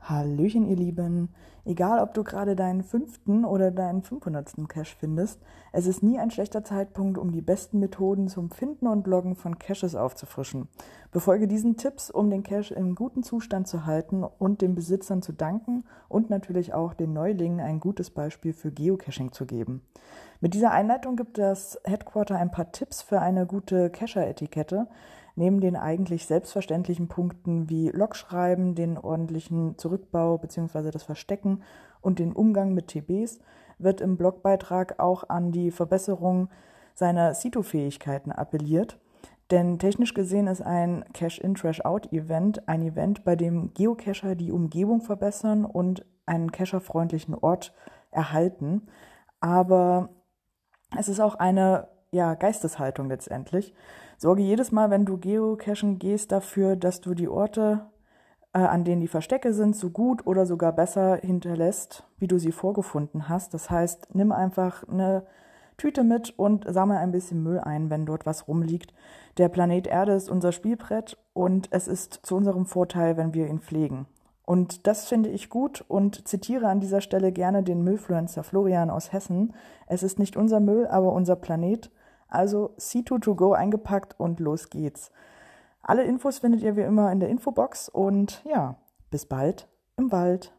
Hallöchen, ihr Lieben. Egal, ob du gerade deinen fünften oder deinen 500. Cache findest, es ist nie ein schlechter Zeitpunkt, um die besten Methoden zum Finden und Loggen von Caches aufzufrischen. Befolge diesen Tipps, um den Cache in gutem Zustand zu halten und den Besitzern zu danken und natürlich auch den Neulingen ein gutes Beispiel für Geocaching zu geben. Mit dieser Einleitung gibt das Headquarter ein paar Tipps für eine gute Cacher-Etikette, Neben den eigentlich selbstverständlichen Punkten wie Logschreiben, den ordentlichen Zurückbau bzw. das Verstecken und den Umgang mit TBs wird im Blogbeitrag auch an die Verbesserung seiner Situ-Fähigkeiten appelliert. Denn technisch gesehen ist ein Cache-in, Trash-out-Event ein Event, bei dem Geocacher die Umgebung verbessern und einen cacherfreundlichen Ort erhalten. Aber es ist auch eine ja, Geisteshaltung letztendlich. Sorge jedes Mal, wenn du geocachen gehst, dafür, dass du die Orte, äh, an denen die Verstecke sind, so gut oder sogar besser hinterlässt, wie du sie vorgefunden hast. Das heißt, nimm einfach eine Tüte mit und sammle ein bisschen Müll ein, wenn dort was rumliegt. Der Planet Erde ist unser Spielbrett und es ist zu unserem Vorteil, wenn wir ihn pflegen. Und das finde ich gut und zitiere an dieser Stelle gerne den Müllfluencer Florian aus Hessen. Es ist nicht unser Müll, aber unser Planet also C2To-Go eingepackt und los geht's. Alle Infos findet ihr wie immer in der Infobox und ja, bis bald im Wald.